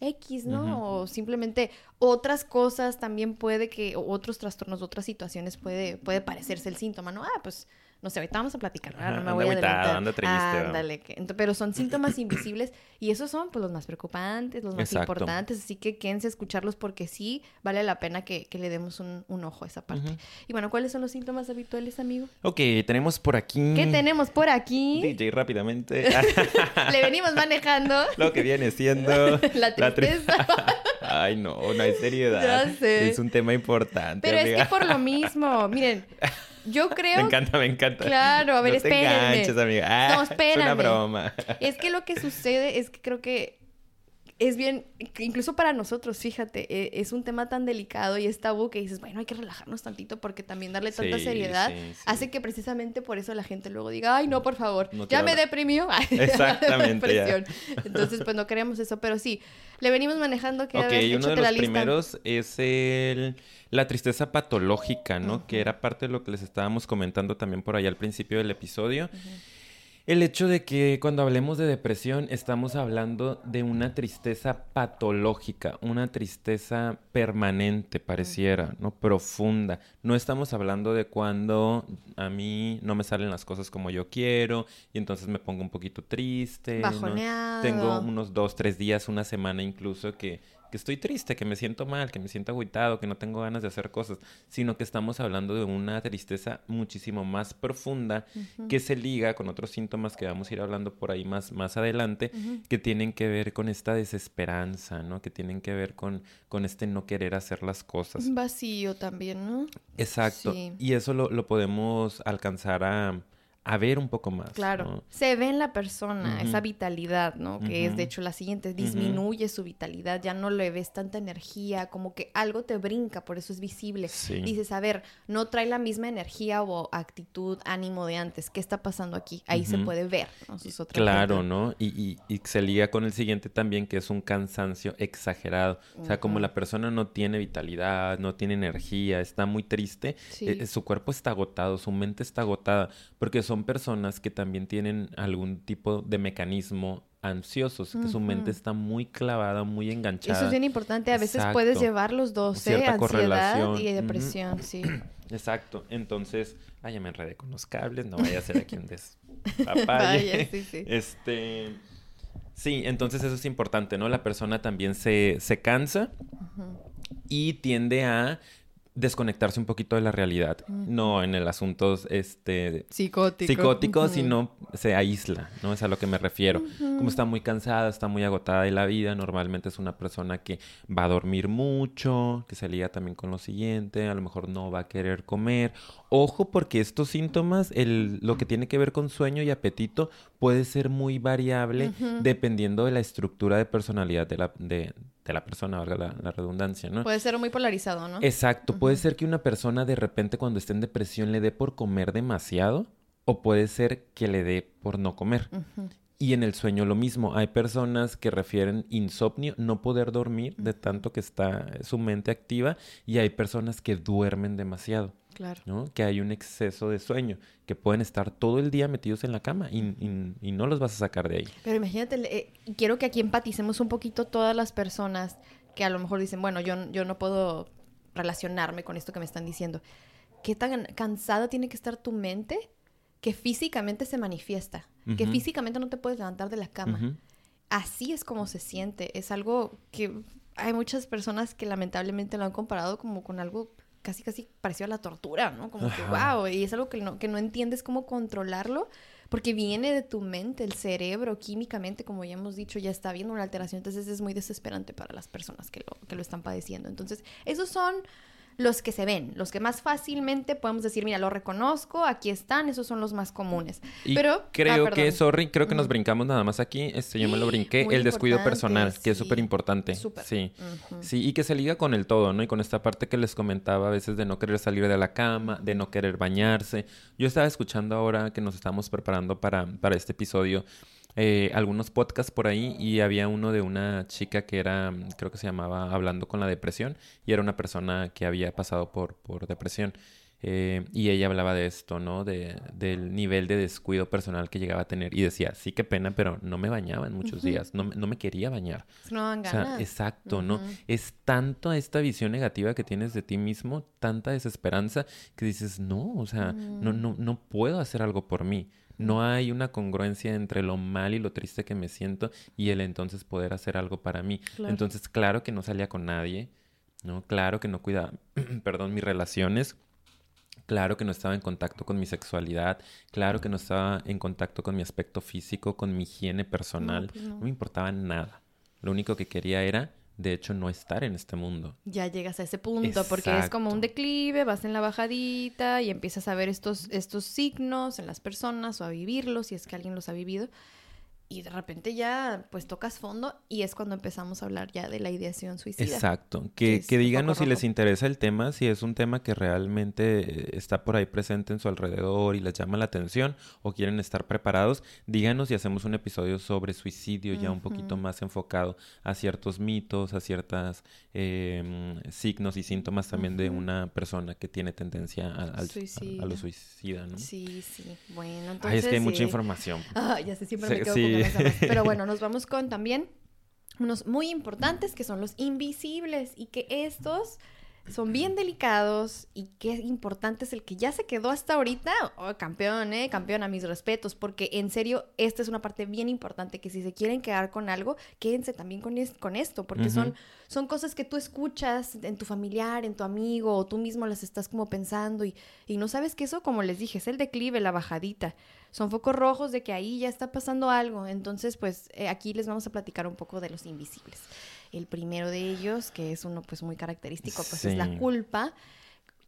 X, ¿no? O simplemente otras cosas también puede que, otros trastornos, otras situaciones puede, puede parecerse el síntoma, ¿no? Ah, pues no sé, ahorita vamos a platicar, no me voy a adelantar. Ándale, pero son síntomas invisibles y esos son pues los más preocupantes, los más importantes, así que quédense a escucharlos porque sí vale la pena que, le demos un, ojo a esa parte. Y bueno, ¿cuáles son los síntomas habituales, amigo? Ok, tenemos por aquí... ¿Qué tenemos por aquí? DJ, rápidamente. (laughs) le venimos manejando. Lo que viene siendo... (laughs) la tristeza. (laughs) Ay, no, no hay seriedad. Ya sé. Es un tema importante, Pero es que por lo mismo, miren... Yo (laughs) creo. Me encanta, me encanta. Claro, a ver, no te amiga. Ah, no, espérame. (laughs) Es una broma. Es que lo que sucede es que creo que es bien, incluso para nosotros, fíjate, e, es un tema tan delicado y es tabú que dices, bueno, hay que relajarnos tantito porque también darle tanta seriedad hace que precisamente por eso la gente luego diga, ay, no, por favor, (laughs) ya me deprimió. Exactamente. Entonces, pues no queremos eso, pero sí, le venimos manejando que... Ok, y uno de los primeros es el, la tristeza patológica, ¿no? Que era parte de lo que les estábamos comentando también por allá al principio del episodio. El hecho de que cuando hablemos de depresión estamos hablando de una tristeza patológica, una tristeza permanente pareciera, ¿no? Profunda. No estamos hablando de cuando a mí no me salen las cosas como yo quiero y entonces me pongo un poquito triste. Bajoneado. Tengo unos dos, tres días, una semana incluso que que estoy triste, que me siento mal, que me siento agüitado, que no tengo ganas de hacer cosas, sino que estamos hablando de una tristeza muchísimo más profunda que se liga con otros síntomas que vamos a ir hablando por ahí más, más adelante, que tienen que ver con esta desesperanza, ¿no? Que tienen que ver con, con este no querer hacer las cosas. Un vacío también, ¿no? Exacto. Y eso lo, lo podemos alcanzar a a ver un poco más. Claro. Se ve en la persona esa vitalidad, ¿no? Que es de hecho la siguiente, disminuye su vitalidad, ya no le ves tanta energía, como que algo te brinca, por eso es visible. Dices, a ver, no trae la misma energía o actitud, ánimo de antes. ¿Qué está pasando aquí? Ahí se puede ver, ¿no? claro, ¿no? Y, y, se liga con el siguiente también, que es un cansancio exagerado. O sea, como la persona no tiene vitalidad, no tiene energía, está muy triste, eh, su cuerpo está agotado, su mente está agotada, porque son personas que también tienen algún tipo de mecanismo ansiosos, que su mente está muy clavada, muy enganchada. Eso es bien importante. A veces puedes llevar los dos, ¿eh? Ansiedad y depresión, sí. (clears throat) Exacto. Entonces, ay, ya me enredé con los cables, no vaya a ser aquí un (laughs) despapalle. sí, sí. Este... Sí, entonces eso es importante, ¿no? La persona también se, se cansa y tiende a desconectarse un poquito de la realidad. No en el asunto este, psicótico, psicótico sino se aísla, ¿no? Es a lo que me refiero. Como está muy cansada, está muy agotada de la vida, normalmente es una persona que va a dormir mucho, que se liga también con lo siguiente, a lo mejor no va a querer comer. Ojo porque estos síntomas, el, lo que tiene que ver con sueño y apetito, puede ser muy variable dependiendo de la estructura de personalidad de la, de, de la persona, valga la, redundancia, ¿no? Puede ser muy polarizado, ¿no? Exacto, puede ser que una persona de repente cuando esté en depresión le dé por comer demasiado o puede ser que le dé por no comer. Y en el sueño lo mismo, hay personas que refieren insomnio, no poder dormir de tanto que está su mente activa y hay personas que duermen demasiado. Claro. ¿no? Que hay un exceso de sueño, que pueden estar todo el día metidos en la cama y, no los vas a sacar de ahí. Pero imagínate, eh, quiero que aquí empaticemos un poquito todas las personas que a lo mejor dicen, bueno, yo, yo no puedo relacionarme con esto que me están diciendo. ¿Qué tan cansada tiene que estar tu mente que físicamente se manifiesta? Que físicamente no te puedes levantar de la cama. Así es como se siente. Es algo que hay muchas personas que lamentablemente lo han comparado como con algo casi, casi parecido a la tortura, ¿no? Como que, wow, y es algo que no, que no entiendes cómo controlarlo, porque viene de tu mente, el cerebro, químicamente, como ya hemos dicho, ya está viendo una alteración, entonces es muy desesperante para las personas que lo, que lo están padeciendo. Entonces, esos son los que se ven, los que más fácilmente podemos decir, mira, lo reconozco, aquí están, esos son los más comunes. Pero creo ah, que, sorry, creo que nos brincamos nada más aquí, este yo me lo brinqué, el descuido personal, que es súper importante. Sí. Sí, y que se liga con el todo, ¿no? Y con esta parte que les comentaba a veces de no querer salir de la cama, de no querer bañarse. Yo estaba escuchando ahora que nos estamos preparando para, para este episodio eh, algunos podcasts por ahí y había uno de una chica que era, creo que se llamaba Hablando con la depresión y era una persona que había pasado por, por depresión. Eh, y ella hablaba de esto, ¿no? De, del nivel de descuido personal que llegaba a tener. Y decía, sí, qué pena, pero no me bañaba en muchos días. No, no, me quería bañar. No dan ganas. exacto, ¿no? Es tanto esta visión negativa que tienes de ti mismo, tanta desesperanza, que dices, no, o sea, no, no, no puedo hacer algo por mí. No hay una congruencia entre lo mal y lo triste que me siento y el entonces poder hacer algo para mí. Entonces, claro que no salía con nadie, ¿no? Claro que no cuidaba, (clears throat) perdón, mis relaciones. Claro que no estaba en contacto con mi sexualidad, claro que no estaba en contacto con mi aspecto físico, con mi higiene personal, pues no me importaba nada. Lo único que quería era de hecho, no estar en este mundo. Ya llegas a ese punto, porque es como un declive, vas en la bajadita y empiezas a ver estos, estos signos en las personas o a vivirlos, si es que alguien los ha vivido y de repente ya pues tocas fondo y es cuando empezamos a hablar ya de la ideación suicida. Exacto. Que, que, díganos si les interesa el tema, si es un tema que realmente está por ahí presente en su alrededor y les llama la atención o quieren estar preparados, díganos y hacemos un episodio sobre suicidio ya un poquito más enfocado a ciertos mitos, a ciertos em, signos y síntomas también de una persona que tiene tendencia a, al, a, lo suicida, ¿no? Sí, sí. Bueno, entonces... Ay, es que hay mucha información. (laughs) Ah, ya sé, siempre me quedo Pero bueno, (laughs) nos vamos con también unos muy importantes que son los invisibles y que estos son bien delicados y qué importante es el que ya se quedó hasta ahorita. Oh, campeón, eh, campeón, a mis respetos, porque en serio, esta es una parte bien importante que si se quieren quedar con algo, quédense también con, con esto, porque son, son cosas que tú escuchas en tu familiar, en tu amigo, o tú mismo las estás como pensando y, y no sabes que eso, como les dije, es el declive, la bajadita. Son focos rojos de que ahí ya está pasando algo. Entonces, pues eh, aquí les vamos a platicar un poco de los invisibles. El primero de ellos, que es uno pues muy característico, pues es la culpa.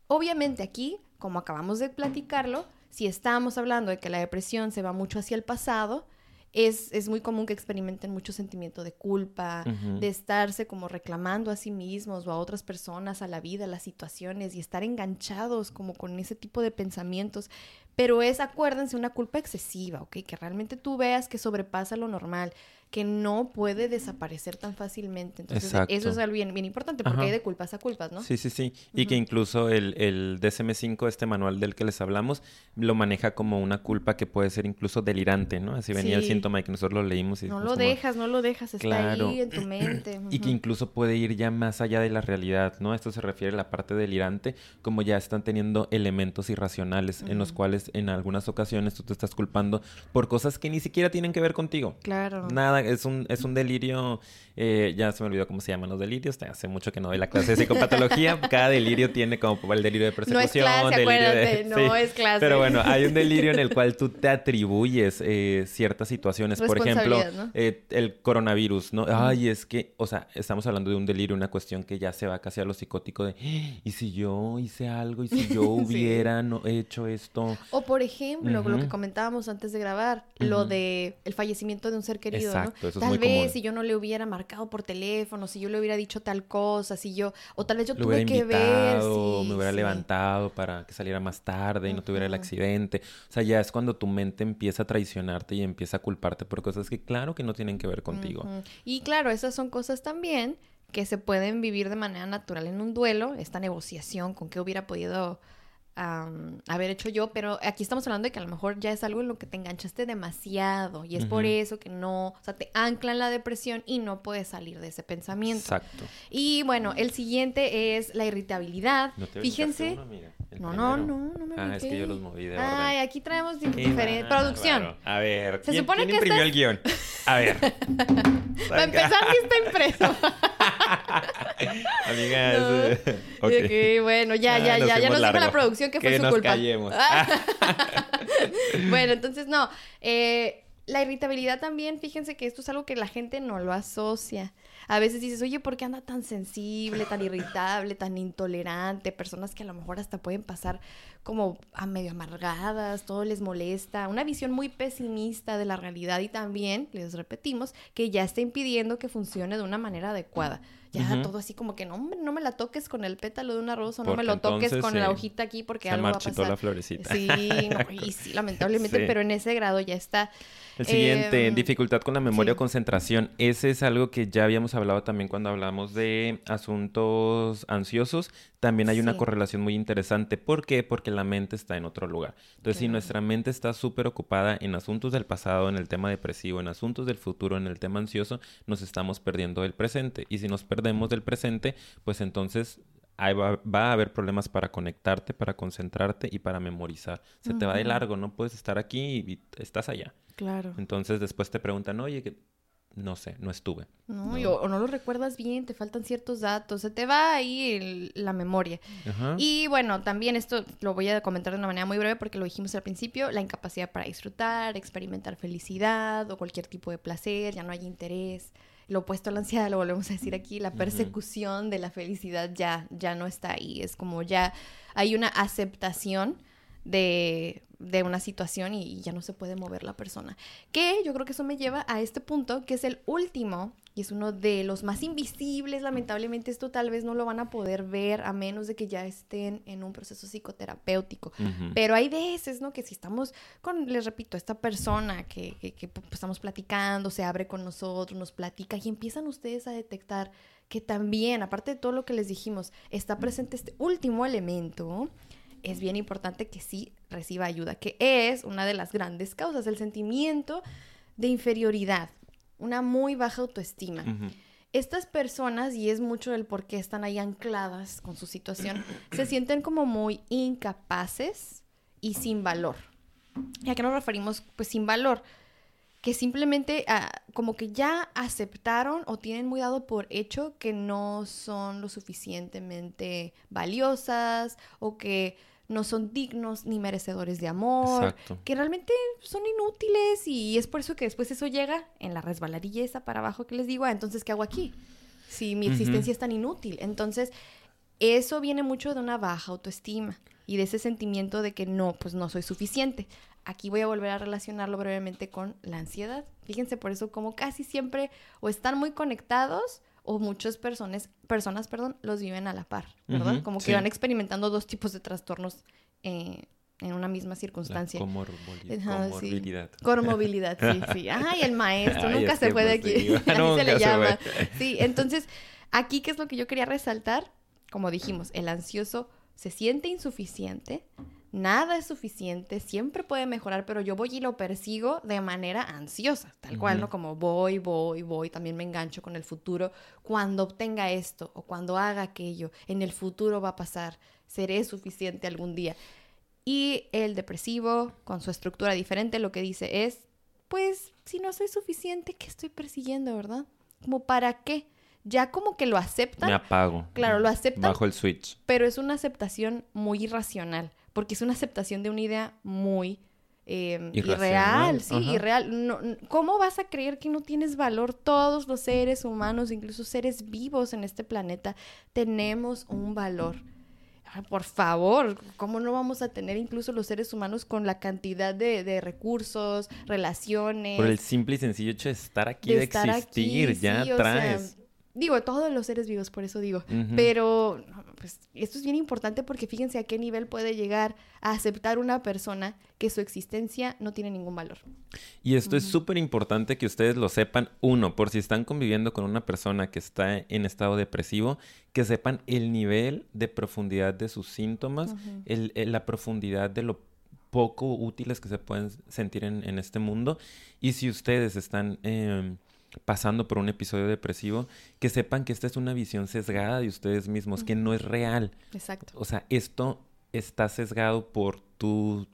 Obviamente aquí, como acabamos de platicarlo, si estamos hablando de que la depresión se va mucho hacia el pasado, es, es, muy común que experimenten mucho sentimiento de culpa, de estarse como reclamando a sí mismos o a otras personas, a la vida, a las situaciones y estar enganchados como con ese tipo de pensamientos. Pero es, acuérdense, una culpa excesiva, ¿ok? Que realmente tú veas que sobrepasa lo normal que no puede desaparecer tan fácilmente. Entonces, eso es algo bien, bien importante, porque hay de culpas a culpas, ¿no? Sí, sí, sí. Y que incluso el, el DSM-5, este manual del que les hablamos, lo maneja como una culpa que puede ser incluso delirante, ¿no? Así venía el síntoma y que nosotros lo leímos. Y no lo dejas, no lo dejas, está ahí en tu mente. (clears throat) Y que incluso puede ir ya más allá de la realidad, ¿no? Esto se refiere a la parte delirante, como ya están teniendo elementos irracionales en los cuales en algunas ocasiones tú te estás culpando por cosas que ni siquiera tienen que ver contigo. Claro. Nada es un, es un delirio, eh, ya se me olvidó cómo se llaman los delirios, hace mucho que no doy la clase de psicopatología, (laughs) cada delirio tiene como el delirio de persecución, no es clase, acuérdate, (laughs) no es clase. Pero bueno, hay un delirio en el cual tú te atribuyes eh, ciertas situaciones, por ejemplo, eh, el coronavirus, ¿no? Ay, es que, o sea, estamos hablando de un delirio, una cuestión que ya se va casi a lo psicótico de, ¡Ah! ¿y si yo hice algo? ¿Y si yo (laughs) hubiera no, hecho esto? O por ejemplo, lo que comentábamos antes de grabar, lo de el fallecimiento de un ser querido, ¿no? tal vez si yo no le hubiera marcado por teléfono, si yo le hubiera dicho tal cosa, si yo, o tal vez yo tuve que ver. Sí, me hubiera levantado para que saliera más tarde y no tuviera el accidente. O sea, ya es cuando tu mente empieza a traicionarte y empieza a culparte por cosas que claro que no tienen que ver contigo. Y claro, esas son cosas también que se pueden vivir de manera natural en un duelo, esta negociación con qué hubiera podido haber hecho yo, pero aquí estamos hablando de que a lo mejor ya es algo en lo que te enganchaste demasiado y es por eso que no, o sea, te ancla en la depresión y no puedes salir de ese pensamiento. Exacto. Y bueno, el siguiente es la irritabilidad. Fíjense. no, no, no, no me Ah, es que yo los moví de orden. Ay, aquí traemos diferente producción. A ver, Se supone que imprimió el guion? A ver. (laughs) Para empezar, sí está impreso. (laughs) Amiga, (laughs) okay. bueno, ya, ya, ya, ya nos dijo la producción que fue su culpa. (laughs) bueno, entonces no. Eh, la irritabilidad también, fíjense que esto es algo que la gente no lo asocia. A veces dices, oye, ¿por qué anda tan sensible, tan irritable, tan intolerante? Personas que a lo mejor hasta pueden pasar como a medio amargadas, todo les molesta, una visión muy pesimista de la realidad y también, les repetimos, que ya está impidiendo que funcione de una manera adecuada ya todo así como que no, no me la toques con el pétalo de una rosa, no me lo toques con la hojita aquí porque algo va a pasar. la florecita. Sí, y (laughs) sí, lamentablemente, pero en ese grado ya está. El siguiente, em, dificultad con la memoria o concentración. Ese es algo que ya habíamos hablado también cuando hablamos de asuntos ansiosos, también hay una correlación muy interesante. ¿Por qué? Porque la mente está en otro lugar. Entonces, si nuestra mente está súper ocupada en asuntos del pasado, en el tema depresivo, en asuntos del futuro, en el tema ansioso, nos estamos perdiendo del presente. Y si nos perdemos del presente, pues entonces va, a haber problemas para conectarte, para concentrarte y para memorizar. Se te va de largo, no puedes estar aquí y estás allá. Claro. Entonces después te preguntan, oye, no sé, no estuve. No, o no lo recuerdas bien, te faltan ciertos datos, se te va ahí la memoria. Y bueno, también esto lo voy a comentar de una manera muy breve porque lo dijimos al principio, la incapacidad para disfrutar, experimentar felicidad o cualquier tipo de placer, ya no hay interés. Lo opuesto a la ansiedad, lo volvemos a decir aquí, la persecución de la felicidad ya, ya no está ahí. Es como ya hay una aceptación de, una situación y, ya no se puede mover la persona. Que yo creo que eso me lleva a este punto, que es el último, y es uno de los más invisibles, lamentablemente esto tal vez no lo van a poder ver a menos de que ya estén en un proceso psicoterapéutico. Pero hay veces, ¿no? Que si estamos con, les repito, esta persona que, que, pues, estamos platicando, se abre con nosotros, nos platica y empiezan ustedes a detectar que también, aparte de todo lo que les dijimos, está presente este último elemento es bien importante que sí reciba ayuda, que es una de las grandes causas, el sentimiento de inferioridad, una muy baja autoestima. Estas personas, y es mucho el por qué están ahí ancladas con su situación, (clears throat) se sienten como muy incapaces y sin valor. ¿Y a qué nos referimos? Pues sin valor que simplemente ah, como que ya aceptaron o tienen muy dado por hecho que no son lo suficientemente valiosas o que no son dignos ni merecedores de amor, que realmente son inútiles y es por eso que después eso llega en la resbaladilla esa para abajo que les digo, ah, entonces, ¿qué hago aquí? Si mi existencia es tan inútil. Entonces, eso viene mucho de una baja autoestima y de ese sentimiento de que no, pues no soy suficiente. Aquí voy a volver a relacionarlo brevemente con la ansiedad. Fíjense por eso como casi siempre o están muy conectados o muchas personas, personas perdón, los viven a la par, ¿verdad? Como que van experimentando dos tipos de trastornos eh, en una misma circunstancia. comorbilidad. Comorbilidad, sí, sí. (laughs) Ay, el maestro, nunca se fue de pues aquí. (laughs) Así se le llama. Sí, entonces, aquí, ¿qué es lo que yo quería resaltar? Como dijimos, el ansioso se siente insuficiente, nada es suficiente, siempre puede mejorar, pero yo voy y lo persigo de manera ansiosa, tal cual, ¿no? Como voy, voy, voy, también me engancho con el futuro. Cuando obtenga esto o cuando haga aquello, en el futuro va a pasar, seré suficiente algún día. Y el depresivo, con su estructura diferente, lo que dice es, pues, si no soy suficiente, ¿qué estoy persiguiendo, verdad? Como, ¿para qué? Ya como que lo aceptan. Me apago. Claro, lo aceptan. Bajo el switch. Pero es una aceptación muy irracional porque es una aceptación de una idea muy eh, irreal, sí, irreal. ¿Cómo vas a creer que no tienes valor? Todos los seres humanos, incluso seres vivos en este planeta, tenemos un valor. por favor, ¿cómo no vamos a tener incluso los seres humanos con la cantidad de, recursos, relaciones? Por el simple y sencillo hecho de estar aquí, de, existir, ya traes. Digo, todos los seres vivos, por eso digo. Pero pues esto es bien importante porque fíjense a qué nivel puede llegar a aceptar una persona que su existencia no tiene ningún valor. Y esto es súper importante que ustedes lo sepan. Uno, por si están conviviendo con una persona que está en estado depresivo, que sepan el nivel de profundidad de sus síntomas, la profundidad de lo poco útiles que se pueden sentir en, este mundo. Y si ustedes están... Em, pasando por un episodio depresivo, que sepan que esta es una visión sesgada de ustedes mismos, que no es real. Exacto. O sea, esto está sesgado por tu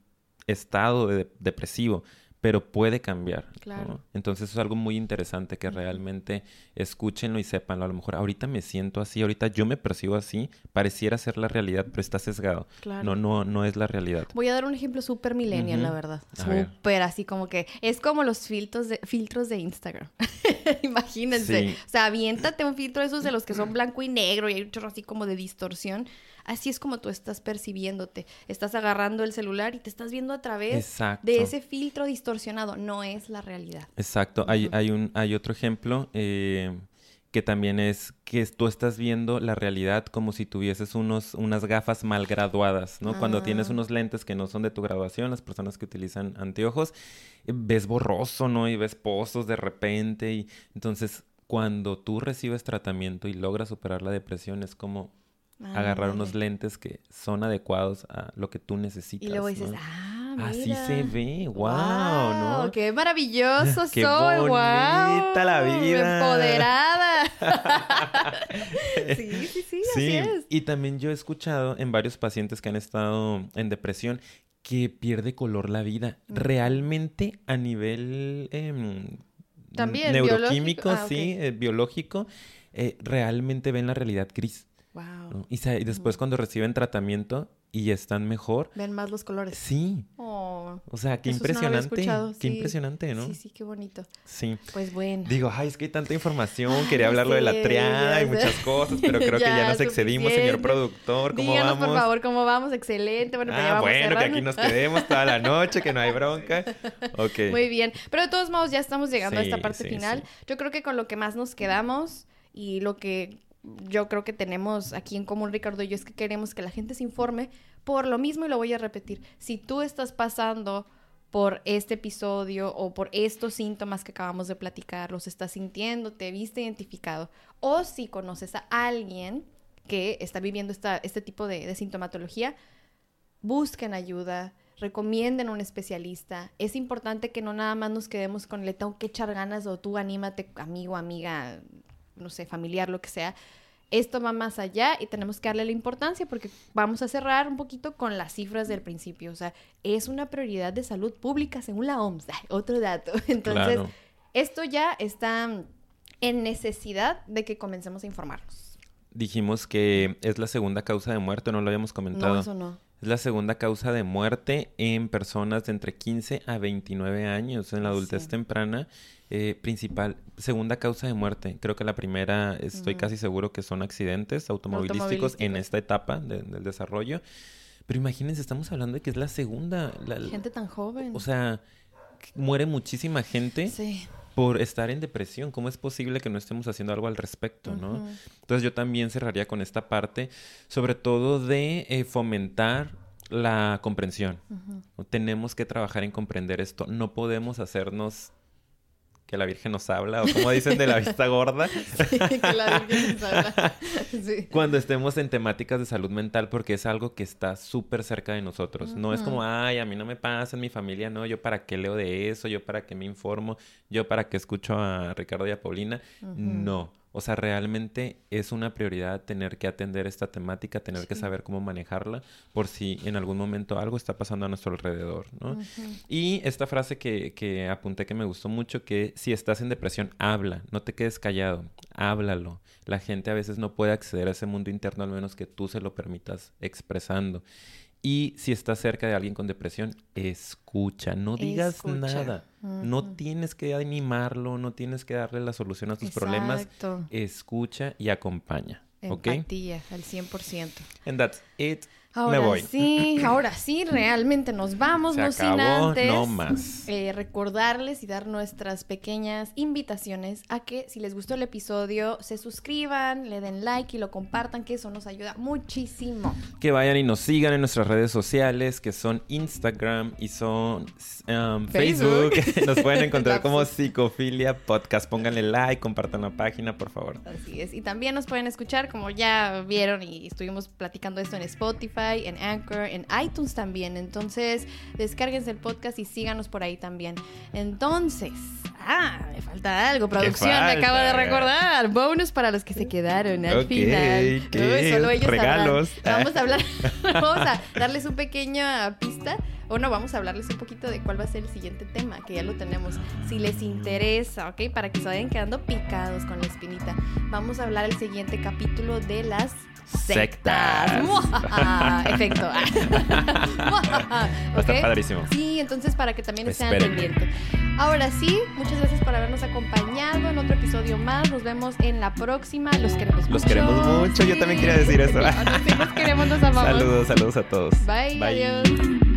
estado de depresivo pero puede cambiar. Claro. Entonces es algo muy interesante que realmente escúchenlo y sepanlo. A lo mejor ahorita me siento así, ahorita yo me percibo así, pareciera ser la realidad, pero está sesgado. Claro. No, no, no es la realidad. Voy a dar un ejemplo súper millennial, la verdad. Súper así como que es como los filtros de, filtros de Instagram. (laughs) Imagínense. O sea, aviéntate un filtro de esos de los que son blanco y negro y hay un chorro así como de distorsión así es como tú estás percibiéndote. Estás agarrando el celular y te estás viendo a través de ese filtro distorsionado. No es la realidad. Exacto. hay, hay, un, hay otro ejemplo. Eh, que también es que tú estás viendo la realidad como si tuvieses unos, unas gafas mal graduadas, ¿no? Cuando tienes ah. unos lentes que no son de tu graduación, las personas que utilizan anteojos, ves borroso, ¿no? Y ves pozos de repente y entonces cuando tú recibes tratamiento y logras superar la depresión, es como agarrar unos lentes que son adecuados a lo que tú necesitas. Y luego dices, ah, Mira. Así se ve, wow, wow ¿no? ¡Qué maravilloso (laughs) qué soy! Bonita la vida. Empoderada. (laughs) sí, sí, sí, así es. Y también yo he escuchado en varios pacientes que han estado en depresión que pierde color la vida. Realmente a nivel em, también neuroquímico, ah, sí, eh, biológico, eh, realmente ven la realidad gris. Wow. Y, después cuando reciben tratamiento y están mejor. Ven más los colores. Sí. Oh, o sea, qué impresionante. qué impresionante, ¿no? Sí, sí, qué bonito. Sí. Pues bueno. Digo, ay, es que hay tanta información. Quería hablarlo de la triada y muchas cosas, pero (laughs) creo que ya nos excedimos, señor productor. ¿Cómo Díganos, vamos? por favor, cómo vamos. Excelente. Bueno, ah, bueno, que aquí nos quedemos toda la noche, que no hay bronca. (laughs) Ok. Muy bien. Pero de todos modos, ya estamos llegando a esta parte final. Yo creo que con lo que más nos quedamos y lo que yo creo que tenemos aquí en común, Ricardo y yo, es que queremos que la gente se informe por lo mismo y lo voy a repetir. Si tú estás pasando por este episodio o por estos síntomas que acabamos de platicar, los estás sintiendo, te viste identificado, o si conoces a alguien que está viviendo esta, este tipo de, sintomatología, busquen ayuda, recomienden a un especialista. Es importante que no nada más nos quedemos con le tengo que echar ganas o tú anímate, amigo, amiga, no sé, familiar, lo que sea. Esto va más allá y tenemos que darle la importancia porque vamos a cerrar un poquito con las cifras del principio. O sea, es una prioridad de salud pública según la OMS. (laughs) Otro dato. (laughs) Entonces, esto ya está en necesidad de que comencemos a informarnos. Dijimos que es la segunda causa de muerte, no lo habíamos comentado. No, eso no. Es la segunda causa de muerte en personas de entre 15 a 29 años en la adultez temprana. Eh, principal, segunda causa de muerte. Creo que la primera, estoy casi seguro que son accidentes automovilísticos, en esta etapa del desarrollo. Pero imagínense, estamos hablando de que es la segunda. La, gente tan joven. O sea, muere muchísima gente. Por estar en depresión. ¿Cómo es posible que no estemos haciendo algo al respecto, no? Entonces yo también cerraría con esta parte, sobre todo de eh, fomentar la comprensión. Tenemos que trabajar en comprender esto. No podemos hacernos que la Virgen nos habla, o como dicen de la (laughs) vista gorda. Sí, que la Virgen nos habla. (laughs) Sí. Cuando estemos en temáticas de salud mental, porque es algo que está súper cerca de nosotros. No es como, ay, a mí no me pasa, en mi familia no, yo para qué leo de eso, yo para qué me informo, yo para qué escucho a Ricardo y a Paulina. No. O sea, realmente es una prioridad tener que atender esta temática, tener que saber cómo manejarla por si en algún momento algo está pasando a nuestro alrededor, ¿no? Y esta frase que, que apunté que me gustó mucho, que si estás en depresión, habla, no te quedes callado, háblalo. La gente a veces no puede acceder a ese mundo interno al menos que tú se lo permitas expresando. Y si estás cerca de alguien con depresión, escucha, no digas nada. No tienes que animarlo, no tienes que darle la solución a tus problemas. Escucha y acompaña. Empatía al 100%. And that's it. Ahora sí, ahora sí, realmente nos vamos, no sin antes no más. Eh, recordarles y dar nuestras pequeñas invitaciones a que si les gustó el episodio se suscriban, le den like y lo compartan, que eso nos ayuda muchísimo. Que vayan y nos sigan en nuestras redes sociales, que son Instagram y son um, Facebook. (laughs) nos pueden encontrar (laughs) como Psicofilia Podcast. Pónganle like, compartan la página, por favor. Así es. Y también nos pueden escuchar, como ya vieron y estuvimos platicando esto en Spotify en Anchor, en iTunes también. Entonces, descárguense el podcast y síganos por ahí también. Entonces, ah, me falta algo. Producción, me acabo de recordar. Bonus para los que se quedaron al final. solo ellos Regalos. Vamos a hablar, (laughs) (laughs) vamos a darles una pequeña pista. O no, vamos a hablarles un poquito de cuál va a ser el siguiente tema, que ya lo tenemos. Si les interesa, ¿ok? Para que se vayan quedando picados con la espinita. Vamos a hablar el siguiente capítulo de las sectas. (laughs) Efecto. (laughs) Está padrísimo. Sí, entonces para que también estén pendientes. Ahora sí, muchas gracias por habernos acompañado en otro episodio más. Nos vemos en la próxima. Los queremos mucho. Los queremos mucho. Yo también quería decir eso. los queremos, nos amamos. Saludos, saludos a todos. Bye. Bye. Adiós.